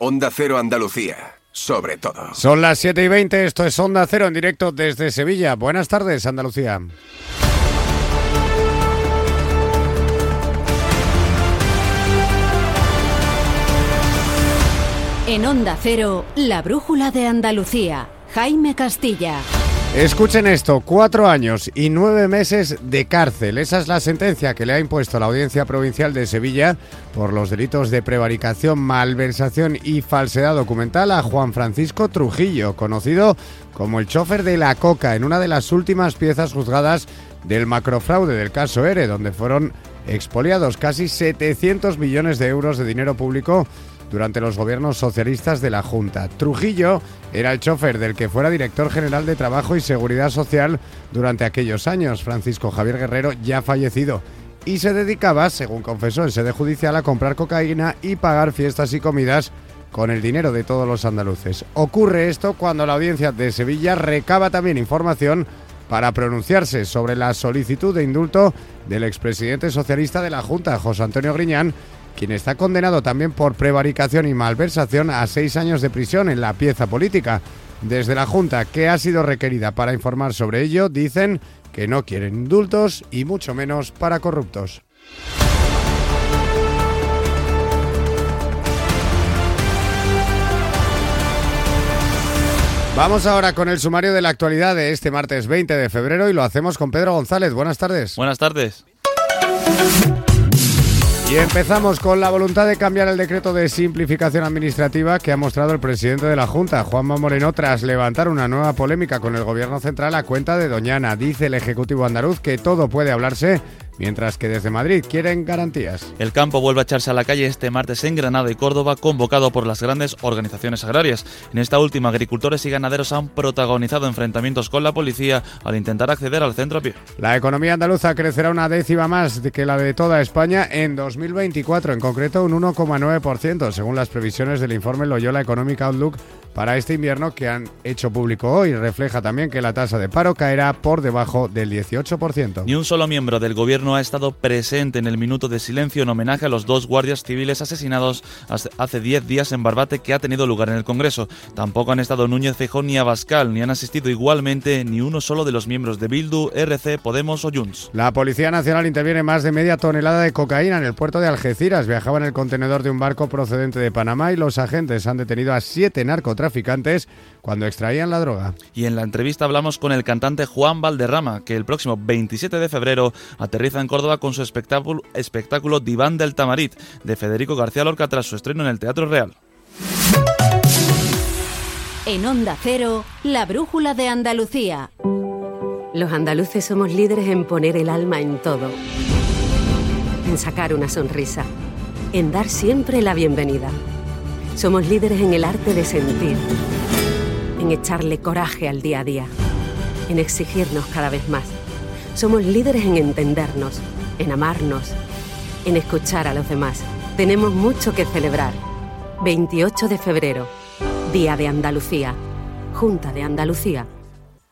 Onda Cero Andalucía, sobre todo. Son las 7 y 20, esto es Onda Cero en directo desde Sevilla. Buenas tardes, Andalucía. En Onda Cero, la brújula de Andalucía. Jaime Castilla. Escuchen esto, cuatro años y nueve meses de cárcel. Esa es la sentencia que le ha impuesto la Audiencia Provincial de Sevilla por los delitos de prevaricación, malversación y falsedad documental a Juan Francisco Trujillo, conocido como el chofer de la coca, en una de las últimas piezas juzgadas del macrofraude del caso ERE, donde fueron expoliados casi 700 millones de euros de dinero público durante los gobiernos socialistas de la Junta. Trujillo era el chofer del que fuera director general de Trabajo y Seguridad Social durante aquellos años, Francisco Javier Guerrero, ya fallecido, y se dedicaba, según confesó en sede judicial, a comprar cocaína y pagar fiestas y comidas con el dinero de todos los andaluces. Ocurre esto cuando la audiencia de Sevilla recaba también información para pronunciarse sobre la solicitud de indulto del expresidente socialista de la Junta, José Antonio Griñán, quien está condenado también por prevaricación y malversación a seis años de prisión en la pieza política. Desde la Junta, que ha sido requerida para informar sobre ello, dicen que no quieren indultos y mucho menos para corruptos. Vamos ahora con el sumario de la actualidad de este martes 20 de febrero y lo hacemos con Pedro González. Buenas tardes. Buenas tardes. Y empezamos con la voluntad de cambiar el decreto de simplificación administrativa que ha mostrado el presidente de la Junta, Juanma Moreno, tras levantar una nueva polémica con el Gobierno Central a cuenta de Doñana. Dice el Ejecutivo andaluz que todo puede hablarse mientras que desde Madrid quieren garantías. El campo vuelve a echarse a la calle este martes en Granada y Córdoba, convocado por las grandes organizaciones agrarias. En esta última, agricultores y ganaderos han protagonizado enfrentamientos con la policía al intentar acceder al centro a pie. La economía andaluza crecerá una décima más que la de toda España en 2024, en concreto un 1,9%, según las previsiones del informe Loyola Economic Outlook para este invierno que han hecho público hoy. Refleja también que la tasa de paro caerá por debajo del 18%. Ni un solo miembro del gobierno ha estado presente en el minuto de silencio en homenaje a los dos guardias civiles asesinados hace 10 días en Barbate que ha tenido lugar en el Congreso. Tampoco han estado Núñez Feijóo ni Abascal, ni han asistido igualmente ni uno solo de los miembros de Bildu, RC, Podemos o Junts. La Policía Nacional interviene más de media tonelada de cocaína en el puerto de Algeciras. Viajaba en el contenedor de un barco procedente de Panamá y los agentes han detenido a siete narcotraficantes cuando extraían la droga. Y en la entrevista hablamos con el cantante Juan Valderrama, que el próximo 27 de febrero aterriza en Córdoba con su espectáculo, espectáculo Diván del Tamarit de Federico García Lorca tras su estreno en el Teatro Real. En Onda Cero, la brújula de Andalucía. Los andaluces somos líderes en poner el alma en todo, en sacar una sonrisa, en dar siempre la bienvenida. Somos líderes en el arte de sentir, en echarle coraje al día a día, en exigirnos cada vez más. Somos líderes en entendernos, en amarnos, en escuchar a los demás. Tenemos mucho que celebrar. 28 de febrero, Día de Andalucía, Junta de Andalucía.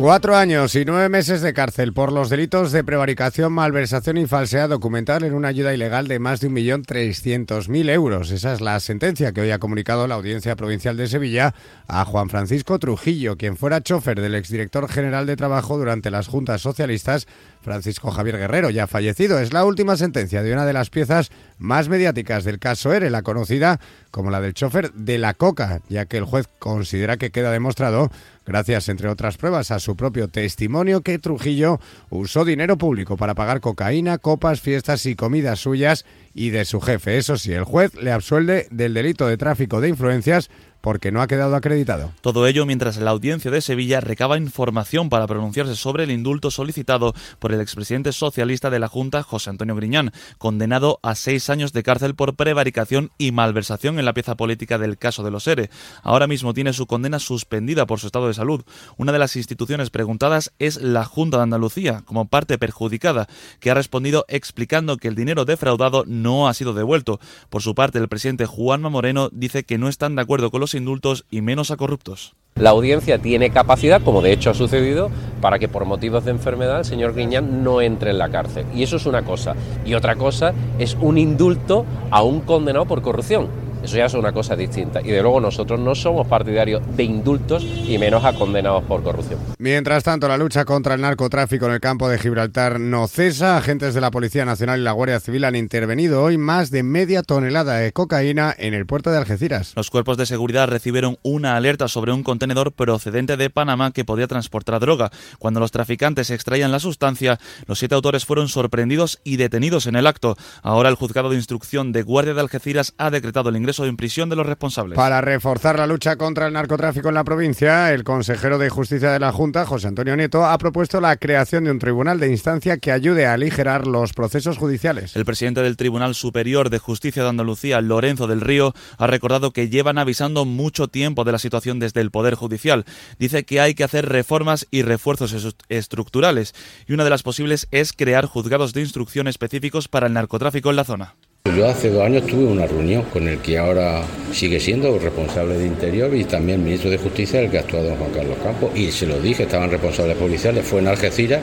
Cuatro años y nueve meses de cárcel por los delitos de prevaricación, malversación y falsedad documental en una ayuda ilegal de más de 1.300.000 euros. Esa es la sentencia que hoy ha comunicado la Audiencia Provincial de Sevilla a Juan Francisco Trujillo, quien fuera chofer del exdirector general de Trabajo durante las juntas socialistas, Francisco Javier Guerrero, ya fallecido. Es la última sentencia de una de las piezas más mediáticas del caso ERE, la conocida como la del chofer de la coca, ya que el juez considera que queda demostrado gracias, entre otras pruebas, a su propio testimonio que Trujillo usó dinero público para pagar cocaína, copas, fiestas y comidas suyas y de su jefe. Eso sí, el juez le absuelve del delito de tráfico de influencias porque no ha quedado acreditado. Todo ello mientras la audiencia de Sevilla recaba información para pronunciarse sobre el indulto solicitado por el expresidente socialista de la Junta, José Antonio Griñán, condenado a seis años de cárcel por prevaricación y malversación en la pieza política del caso de los ERE. Ahora mismo tiene su condena suspendida por su estado de salud. Una de las instituciones preguntadas es la Junta de Andalucía, como parte perjudicada, que ha respondido explicando que el dinero defraudado ha sido devuelto. Por su parte, el presidente Juanma Moreno dice que no están de acuerdo con los indultos y menos a corruptos. La audiencia tiene capacidad, como de hecho ha sucedido, para que por motivos de enfermedad el señor Griñán no entre en la cárcel. Y eso es una cosa. Y otra cosa es un indulto a un condenado por corrupción. Eso ya es una cosa distinta. Y de luego nosotros no somos partidarios de indultos y menos a condenados por corrupción. Mientras tanto, la lucha contra el narcotráfico en el campo de Gibraltar no cesa. Agentes de la Policía Nacional y la Guardia Civil han intervenido hoy más de media tonelada de cocaína en el puerto de Algeciras. Los cuerpos de seguridad recibieron una alerta sobre un contenedor procedente de Panamá que podía transportar droga. Cuando los traficantes extraían la sustancia, los siete autores fueron sorprendidos y detenidos en el acto. Ahora el juzgado de instrucción de Guardia de Algeciras ha decretado el ingreso en prisión de los responsables. Para reforzar la lucha contra el narcotráfico en la provincia, el consejero de Justicia de la Junta, José Antonio Nieto, ha propuesto la creación de un tribunal de instancia que ayude a aligerar los procesos judiciales. El presidente del Tribunal Superior de Justicia de Andalucía, Lorenzo del Río, ha recordado que llevan avisando mucho tiempo de la situación desde el Poder Judicial. Dice que hay que hacer reformas y refuerzos estructurales y una de las posibles es crear juzgados de instrucción específicos para el narcotráfico en la zona. Yo hace dos años tuve una reunión con el que ahora sigue siendo responsable de Interior y también ministro de Justicia, el que ha actuado don Juan Carlos Campos. Y se lo dije, estaban responsables policiales, fue en Algeciras,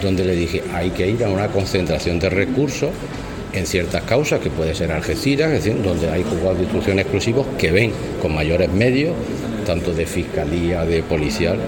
donde le dije, hay que ir a una concentración de recursos en ciertas causas, que puede ser Algeciras, es decir, donde hay juzgados de instrucción exclusivos que ven con mayores medios, tanto de fiscalía, de policial,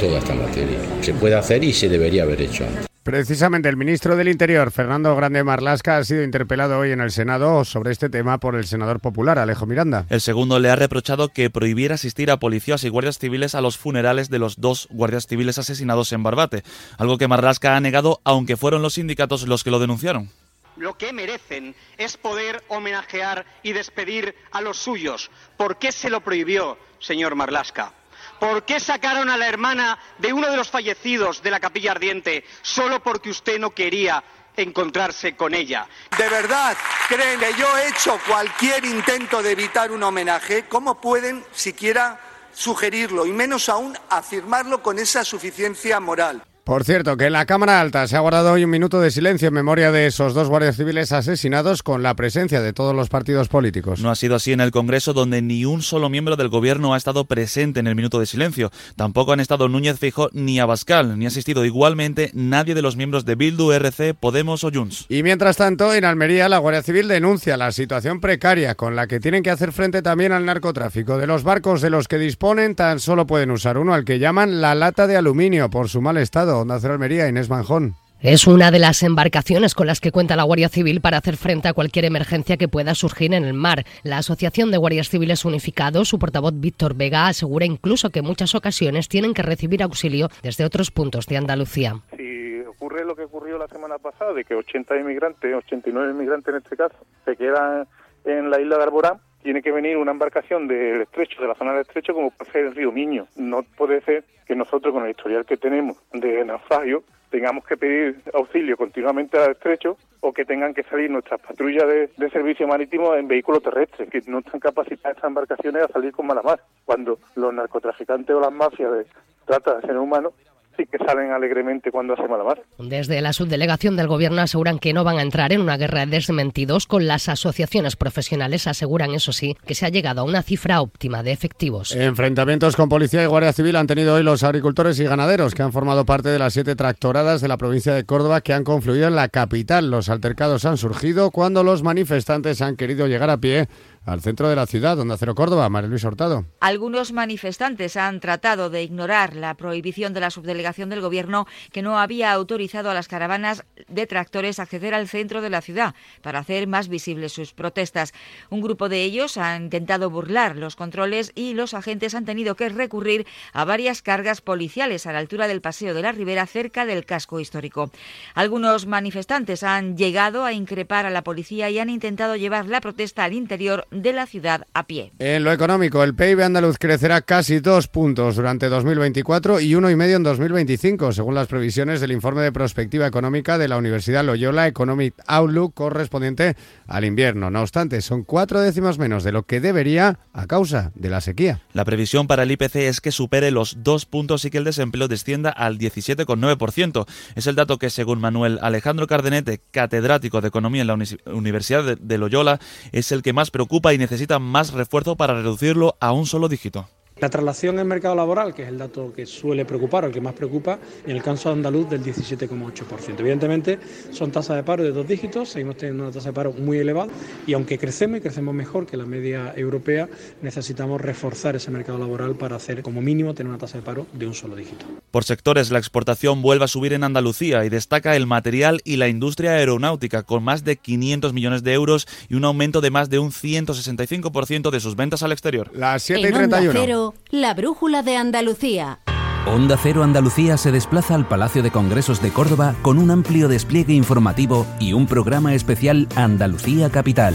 toda esta materia. Se puede hacer y se debería haber hecho antes. Precisamente el ministro del Interior, Fernando Grande Marlasca, ha sido interpelado hoy en el Senado sobre este tema por el senador popular Alejo Miranda. El segundo le ha reprochado que prohibiera asistir a policías y guardias civiles a los funerales de los dos guardias civiles asesinados en Barbate, algo que Marlasca ha negado aunque fueron los sindicatos los que lo denunciaron. Lo que merecen es poder homenajear y despedir a los suyos. ¿Por qué se lo prohibió, señor Marlasca? ¿Por qué sacaron a la hermana de uno de los fallecidos de la capilla ardiente solo porque usted no quería encontrarse con ella? ¿De verdad creen que yo he hecho cualquier intento de evitar un homenaje? ¿Cómo pueden siquiera sugerirlo y menos aún afirmarlo con esa suficiencia moral? Por cierto, que en la Cámara Alta se ha guardado hoy un minuto de silencio en memoria de esos dos guardias civiles asesinados con la presencia de todos los partidos políticos. No ha sido así en el Congreso, donde ni un solo miembro del Gobierno ha estado presente en el minuto de silencio. Tampoco han estado Núñez Fijo ni Abascal, ni ha asistido igualmente nadie de los miembros de Bildu, RC, Podemos o Junts. Y mientras tanto, en Almería, la Guardia Civil denuncia la situación precaria con la que tienen que hacer frente también al narcotráfico. De los barcos de los que disponen, tan solo pueden usar uno al que llaman la lata de aluminio por su mal estado Onda Cero Almería, Inés Manjón. Es una de las embarcaciones con las que cuenta la Guardia Civil para hacer frente a cualquier emergencia que pueda surgir en el mar. La Asociación de Guardias Civiles Unificados, su portavoz Víctor Vega, asegura incluso que en muchas ocasiones tienen que recibir auxilio desde otros puntos de Andalucía. Si ocurre lo que ocurrió la semana pasada, de que 80 inmigrantes, 89 inmigrantes en este caso, se quedan en la isla de Arborán, tiene que venir una embarcación del estrecho, de la zona del estrecho, como puede ser el río Miño. No puede ser que nosotros, con el historial que tenemos de naufragio, tengamos que pedir auxilio continuamente al estrecho o que tengan que salir nuestras patrullas de, servicio marítimo en vehículos terrestres, que no están capacitadas estas embarcaciones a salir con mala mar, cuando los narcotraficantes o las mafias de trata de seres humanos sí que salen alegremente cuando hace mala mar. Desde la subdelegación del Gobierno aseguran que no van a entrar en una guerra de desmentidos con las asociaciones profesionales. Aseguran, eso sí, que se ha llegado a una cifra óptima de efectivos. Enfrentamientos con policía y guardia civil han tenido hoy los agricultores y ganaderos que han formado parte de las siete tractoradas de la provincia de Córdoba que han confluido en la capital. Los altercados han surgido cuando los manifestantes han querido llegar a pie al centro de la ciudad, donde Acero Córdoba, María Luis Hurtado. Algunos manifestantes han tratado de ignorar la prohibición de la subdelegación del Gobierno que no había autorizado a las caravanas de tractores acceder al centro de la ciudad para hacer más visibles sus protestas. Un grupo de ellos ha intentado burlar los controles y los agentes han tenido que recurrir a varias cargas policiales a la altura del Paseo de la Ribera cerca del casco histórico. Algunos manifestantes han llegado a increpar a la policía y han intentado llevar la protesta al interior de la ciudad a pie. En lo económico, el PIB andaluz crecerá casi dos puntos durante 2024 y uno y medio en 2025, según las previsiones del informe de prospectiva económica de la Universidad Loyola Economic Outlook correspondiente al invierno. No obstante, son cuatro décimas menos de lo que debería a causa de la sequía. La previsión para el IPC es que supere los dos puntos y que el desempleo descienda al 17,9%. Es el dato que, según Manuel Alejandro Cardenete, catedrático de Economía en la Universidad de Loyola, es el que más preocupa y necesita más refuerzo para reducirlo a un solo dígito. La traslación en el mercado laboral, que es el dato que suele preocupar o el que más preocupa, en el caso andaluz del 17,8%. Evidentemente son tasas de paro de dos dígitos, seguimos teniendo una tasa de paro muy elevada y aunque crecemos y crecemos mejor que la media europea, necesitamos reforzar ese mercado laboral para hacer como mínimo tener una tasa de paro de un solo dígito. Por sectores, la exportación vuelve a subir en Andalucía y destaca el material y la industria aeronáutica con más de 500 millones de euros y un aumento de más de un 165% de sus ventas al exterior. Las 7 y 31 la brújula de Andalucía. Onda Cero Andalucía se desplaza al Palacio de Congresos de Córdoba con un amplio despliegue informativo y un programa especial Andalucía Capital.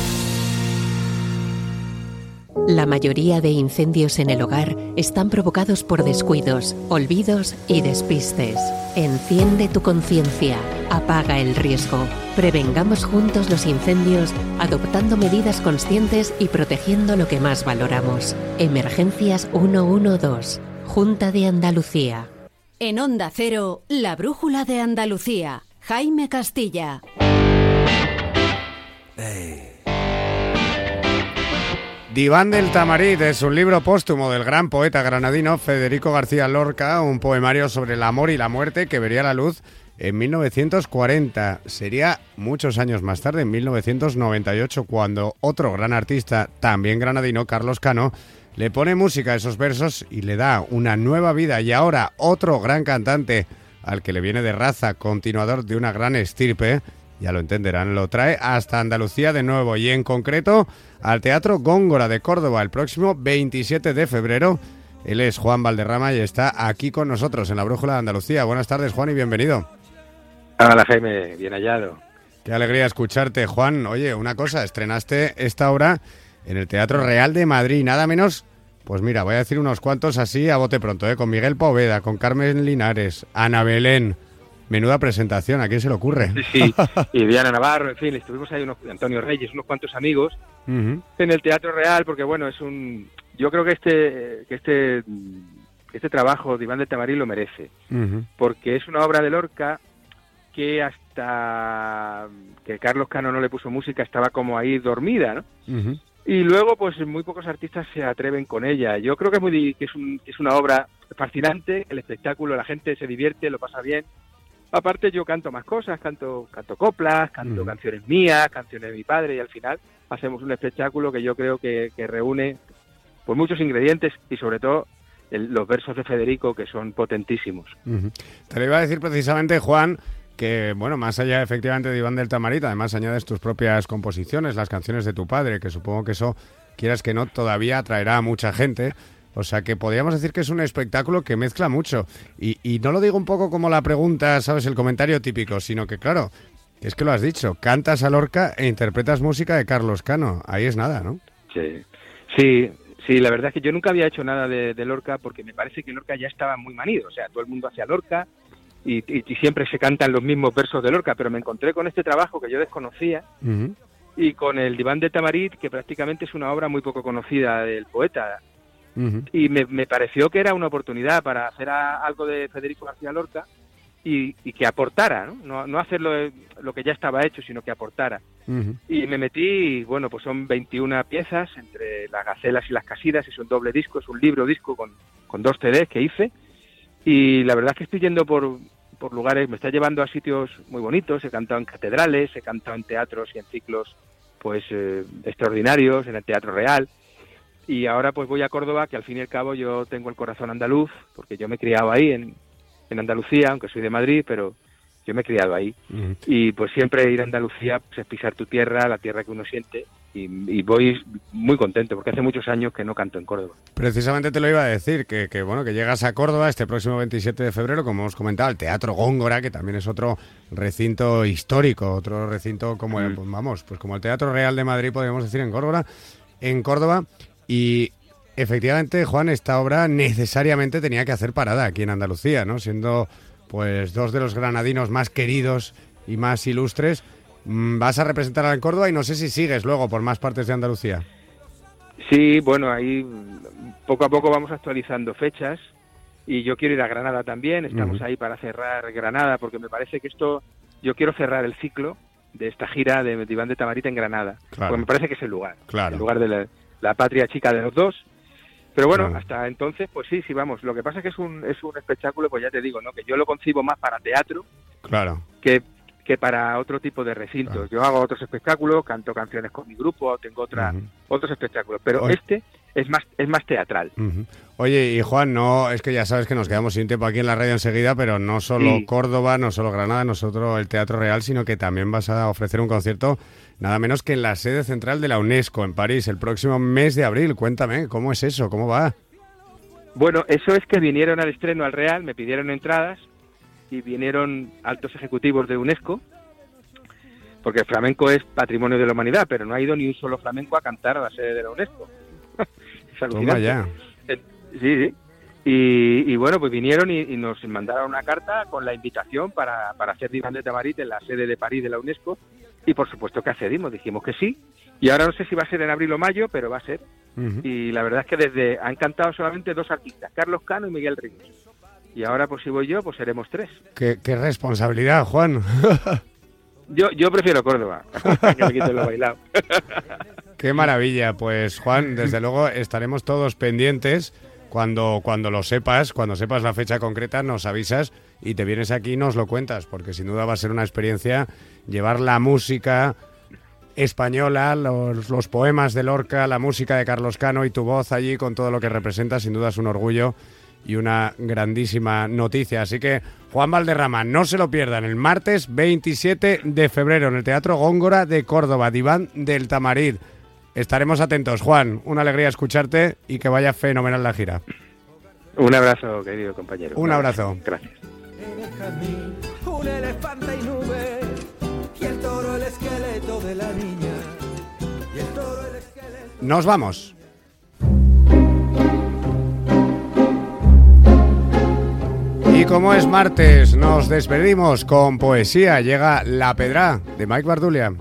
La mayoría de incendios en el hogar están provocados por descuidos, olvidos y despistes. Enciende tu conciencia, apaga el riesgo. Prevengamos juntos los incendios adoptando medidas conscientes y protegiendo lo que más valoramos. Emergencias 112, Junta de Andalucía. En Onda Cero, la Brújula de Andalucía. Jaime Castilla. Diván del Tamarit es un libro póstumo del gran poeta granadino Federico García Lorca, un poemario sobre el amor y la muerte que vería la luz en 1940. Sería muchos años más tarde, en 1998, cuando otro gran artista, también granadino, Carlos Cano, le pone música a esos versos y le da una nueva vida. Y ahora otro gran cantante, al que le viene de raza, continuador de una gran estirpe, ya lo entenderán, lo trae hasta Andalucía de nuevo y en concreto al Teatro Góngora de Córdoba el próximo 27 de febrero. Él es Juan Valderrama y está aquí con nosotros en la Brújula de Andalucía. Buenas tardes, Juan, y bienvenido. Hola, Jaime, bien hallado. Qué alegría escucharte, Juan. Oye, una cosa, estrenaste esta obra en el Teatro Real de Madrid, nada menos. Pues mira, voy a decir unos cuantos así a bote pronto, ¿eh? con Miguel Poveda, con Carmen Linares, Ana Belén, Menuda presentación, ¿a quién se le ocurre? Sí, y Diana Navarro, en fin, estuvimos ahí unos, Antonio Reyes, unos cuantos amigos en el Teatro Real, porque bueno, es un, yo creo que este, que este, este trabajo de Iván de Tamarí lo merece, porque es una obra de Lorca que hasta que Carlos Cano no le puso música estaba como ahí dormida, ¿no? Y luego, pues muy pocos artistas se atreven con ella. Yo creo que es muy que es, un, que es una obra fascinante, el espectáculo, la gente se divierte, lo pasa bien, Aparte yo canto más cosas, canto, canto coplas, canto canciones mías, canciones de mi padre y al final hacemos un espectáculo que yo creo que, reúne pues muchos ingredientes y sobre todo los versos de Federico que son potentísimos. Te lo iba a decir precisamente Juan que bueno, más allá efectivamente de Iván del Tamarita, además añades tus propias composiciones, las canciones de tu padre, que supongo que eso quieras que no todavía atraerá a mucha gente. O sea que podríamos decir que es un espectáculo que mezcla mucho. Y, y no lo digo un poco como la pregunta, ¿sabes? El comentario típico, sino que claro, es que lo has dicho, cantas a Lorca e interpretas música de Carlos Cano. Ahí es nada, ¿no? Sí, sí, sí, la verdad es que yo nunca había hecho nada de, Lorca porque me parece que Lorca ya estaba muy manido. O sea, todo el mundo hacía Lorca y, y, siempre se cantan los mismos versos de Lorca, pero me encontré con este trabajo que yo desconocía. Y con el Diván de Tamarit, que prácticamente es una obra muy poco conocida del poeta y me, pareció que era una oportunidad para hacer algo de Federico García Lorca y, que aportara, ¿no? No, hacerlo lo que ya estaba hecho, sino que aportara. Y me metí, bueno, pues son 21 piezas entre las gacelas y las casidas, es un doble disco, es un libro disco con, con dos CDs que hice. Y la verdad es que estoy yendo por, por lugares, me está llevando a sitios muy bonitos, he cantado en catedrales, he cantado en teatros y en ciclos pues eh, extraordinarios, en el Teatro Real. Y ahora pues voy a Córdoba, que al fin y al cabo yo tengo el corazón andaluz, porque yo me he criado ahí en, en Andalucía, aunque soy de Madrid, pero yo me he criado ahí. Y pues siempre ir a Andalucía pues, es pisar tu tierra, la tierra que uno siente. Y, voy muy contento porque hace muchos años que no canto en Córdoba. Precisamente te lo iba a decir, que, que bueno que llegas a Córdoba este próximo 27 de febrero, como hemos comentado, el Teatro Góngora, que también es otro recinto histórico, otro recinto como el, pues, vamos, pues como el Teatro Real de Madrid, podríamos decir, en Córdoba, en Córdoba. Y efectivamente, Juan, esta obra necesariamente tenía que hacer parada aquí en Andalucía, ¿no? Siendo pues dos de los granadinos más queridos y más ilustres. Mm, vas a representar a Córdoba y no sé si sigues luego por más partes de Andalucía. Sí, bueno, ahí poco a poco vamos actualizando fechas y yo quiero ir a Granada también. Estamos ahí para cerrar Granada porque me parece que esto, yo quiero cerrar el ciclo de esta gira de Iván de Tamarita en Granada, porque me parece que es el lugar, el lugar de la patria chica de los dos pero bueno, hasta entonces, pues sí, sí, vamos. Lo que pasa es que es un, es un espectáculo, pues ya te digo, ¿no? Que yo lo concibo más para teatro claro. que, que para otro tipo de recintos. Yo hago otros espectáculos, canto canciones con mi grupo, tengo otra, otros espectáculos. Pero este es más, es más teatral. Oye, y Juan, no, es que ya sabes que nos quedamos sin tiempo aquí en la radio enseguida, pero no solo Córdoba, no solo Granada, no solo el Teatro Real, sino que también vas a ofrecer un concierto nada menos que en la sede central de la UNESCO en París el próximo mes de abril. Cuéntame, ¿cómo es eso? ¿Cómo va? Bueno, eso es que vinieron al estreno al Real, me pidieron entradas y vinieron altos ejecutivos de UNESCO, porque el flamenco es patrimonio de la humanidad, pero no ha ido ni un solo flamenco a cantar a la sede de la UNESCO. Es alucinante. ya. Eh, sí, sí. Y, bueno, pues vinieron y, nos mandaron una carta con la invitación para, para hacer Diván de Tamarit en la sede de París de la UNESCO y por supuesto que accedimos, dijimos que sí. Y ahora no sé si va a ser en abril o mayo, pero va a ser. Y la verdad es que desde han cantado solamente dos artistas, Carlos Cano y Miguel Ríos. Y ahora pues si voy yo, pues seremos tres. Qué, responsabilidad, Juan. yo, yo prefiero Córdoba, que me quiten lo bailado. Qué maravilla, pues Juan, desde luego estaremos todos pendientes cuando, cuando lo sepas, cuando sepas la fecha concreta, nos avisas y te vienes aquí y nos lo cuentas, porque sin duda va a ser una experiencia llevar la música española, los, los, poemas de Lorca, la música de Carlos Cano y tu voz allí con todo lo que representa, sin duda es un orgullo y una grandísima noticia. Así que Juan Valderrama, no se lo pierdan, el martes 27 de febrero en el Teatro Góngora de Córdoba, Diván del Tamarid. Estaremos atentos, Juan. Una alegría escucharte y que vaya fenomenal la gira. Un abrazo, querido compañero. Un abrazo. Gracias. Un elefante y nube, y el toro el esqueleto de la niña, y el toro el esqueleto... Nos vamos. Y como es martes, nos despedimos con poesía. Llega La Pedra de Mike Bardulia.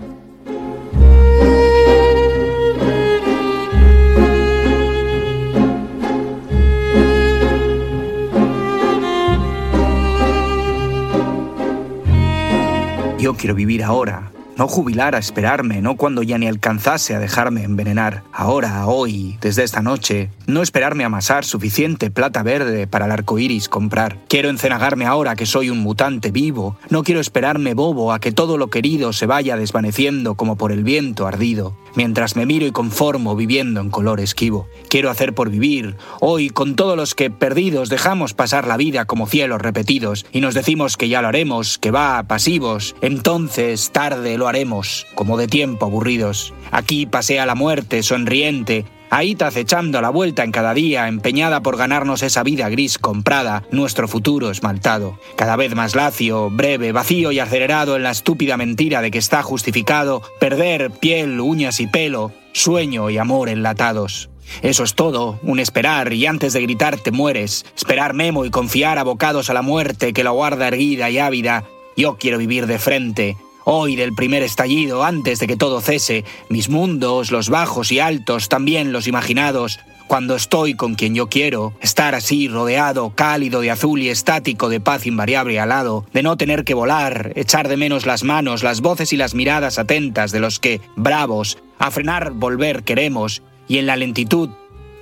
Yo quiero vivir ahora, no jubilar a esperarme, no cuando ya ni alcanzase a dejarme envenenar. Ahora, hoy, desde esta noche, no esperarme amasar suficiente plata verde para el arco iris comprar. Quiero encenagarme ahora que soy un mutante vivo. No quiero esperarme bobo a que todo lo querido se vaya desvaneciendo como por el viento ardido. Mientras me miro y conformo viviendo en color esquivo. Quiero hacer por vivir. Hoy, con todos los que perdidos dejamos pasar la vida como cielos repetidos y nos decimos que ya lo haremos, que va, pasivos. Entonces, tarde lo haremos, como de tiempo aburridos. Aquí pasea la muerte, sonriente, Te acechando la vuelta en cada día, empeñada por ganarnos esa vida gris comprada, nuestro futuro esmaltado. Cada vez más lacio, breve, vacío y acelerado en la estúpida mentira de que está justificado perder piel, uñas y pelo, sueño y amor enlatados. Eso es todo, un esperar y antes de gritar te mueres, esperar memo y confiar abocados a la muerte que la guarda erguida y ávida. Yo quiero vivir de frente, Hoy del primer estallido, antes de que todo cese, mis mundos, los bajos y altos, también los imaginados, cuando estoy con quien yo quiero, estar así rodeado, cálido de azul y estático de paz invariable al lado, de no tener que volar, echar de menos las manos, las voces y las miradas atentas de los que, bravos, a frenar volver queremos, y en la lentitud,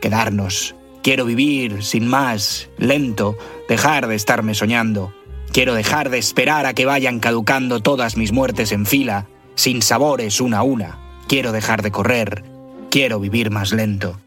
quedarnos. Quiero vivir, sin más, lento, dejar de estarme soñando. Quiero dejar de esperar a que vayan caducando todas mis muertes en fila, sin sabores una a una. Quiero dejar de correr. Quiero vivir más lento.